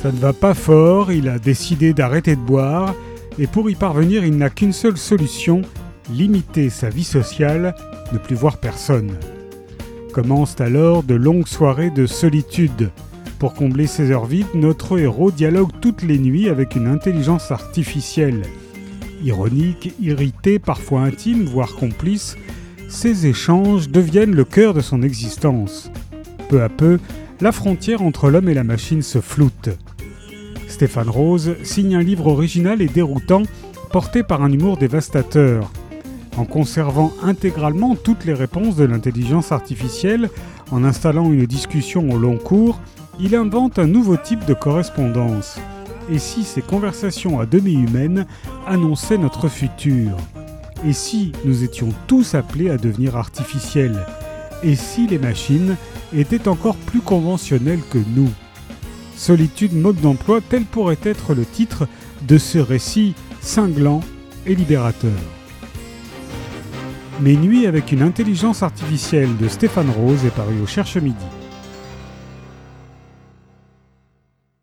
Ça ne va pas fort, il a décidé d'arrêter de boire, et pour y parvenir, il n'a qu'une seule solution, limiter sa vie sociale, ne plus voir personne. Commencent alors de longues soirées de solitude. Pour combler ses heures vides, notre héros dialogue toutes les nuits avec une intelligence artificielle. Ironique, irrité, parfois intime, voire complice, ces échanges deviennent le cœur de son existence. Peu à peu, la frontière entre l'homme et la machine se floute. Stéphane Rose signe un livre original et déroutant, porté par un humour dévastateur. En conservant intégralement toutes les réponses de l'intelligence artificielle, en installant une discussion au long cours, il invente un nouveau type de correspondance. Et si ces conversations à demi humaines annonçaient notre futur? Et si nous étions tous appelés à devenir artificiels? Et si les machines étaient encore plus conventionnelles que nous? Solitude, mode d'emploi, tel pourrait être le titre de ce récit cinglant et libérateur. Mes nuits avec une intelligence artificielle de Stéphane Rose est paru au Cherche Midi.